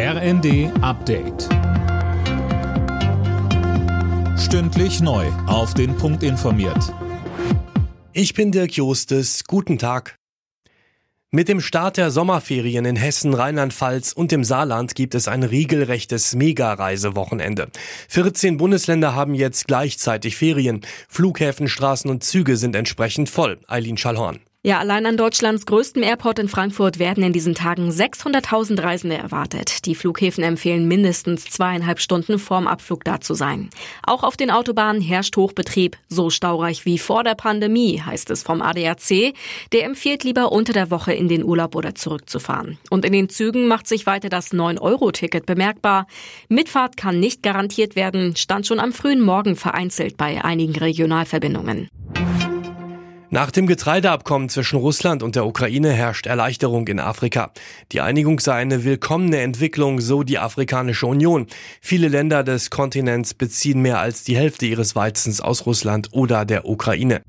RND Update. Stündlich neu. Auf den Punkt informiert. Ich bin Dirk Jostes. Guten Tag. Mit dem Start der Sommerferien in Hessen, Rheinland-Pfalz und dem Saarland gibt es ein regelrechtes Mega-Reisewochenende. 14 Bundesländer haben jetzt gleichzeitig Ferien. Flughäfen, Straßen und Züge sind entsprechend voll. Eileen Schallhorn. Ja, allein an Deutschlands größtem Airport in Frankfurt werden in diesen Tagen 600.000 Reisende erwartet. Die Flughäfen empfehlen mindestens zweieinhalb Stunden vorm Abflug da zu sein. Auch auf den Autobahnen herrscht Hochbetrieb, so staureich wie vor der Pandemie, heißt es vom ADAC. Der empfiehlt lieber unter der Woche in den Urlaub oder zurückzufahren. Und in den Zügen macht sich weiter das 9-Euro-Ticket bemerkbar. Mitfahrt kann nicht garantiert werden, stand schon am frühen Morgen vereinzelt bei einigen Regionalverbindungen. Nach dem Getreideabkommen zwischen Russland und der Ukraine herrscht Erleichterung in Afrika. Die Einigung sei eine willkommene Entwicklung, so die Afrikanische Union. Viele Länder des Kontinents beziehen mehr als die Hälfte ihres Weizens aus Russland oder der Ukraine.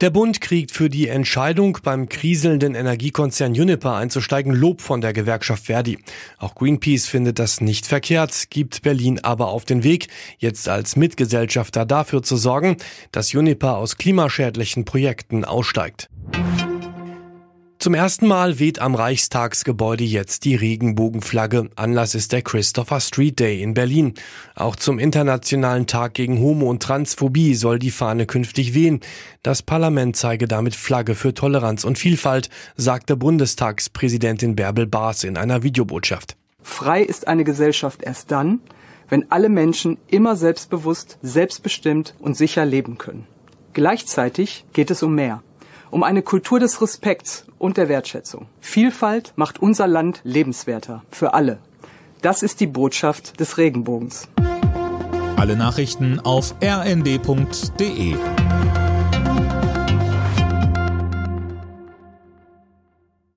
Der Bund kriegt für die Entscheidung, beim kriselnden Energiekonzern Uniper einzusteigen, Lob von der Gewerkschaft Verdi. Auch Greenpeace findet das nicht verkehrt, gibt Berlin aber auf den Weg, jetzt als Mitgesellschafter dafür zu sorgen, dass Uniper aus klimaschädlichen Projekten aussteigt. Zum ersten Mal weht am Reichstagsgebäude jetzt die Regenbogenflagge. Anlass ist der Christopher Street Day in Berlin. Auch zum Internationalen Tag gegen Homo- und Transphobie soll die Fahne künftig wehen. Das Parlament zeige damit Flagge für Toleranz und Vielfalt, sagte Bundestagspräsidentin Bärbel Baas in einer Videobotschaft. Frei ist eine Gesellschaft erst dann, wenn alle Menschen immer selbstbewusst, selbstbestimmt und sicher leben können. Gleichzeitig geht es um mehr um eine Kultur des Respekts und der Wertschätzung. Vielfalt macht unser Land lebenswerter für alle. Das ist die Botschaft des Regenbogens. Alle Nachrichten auf rnd.de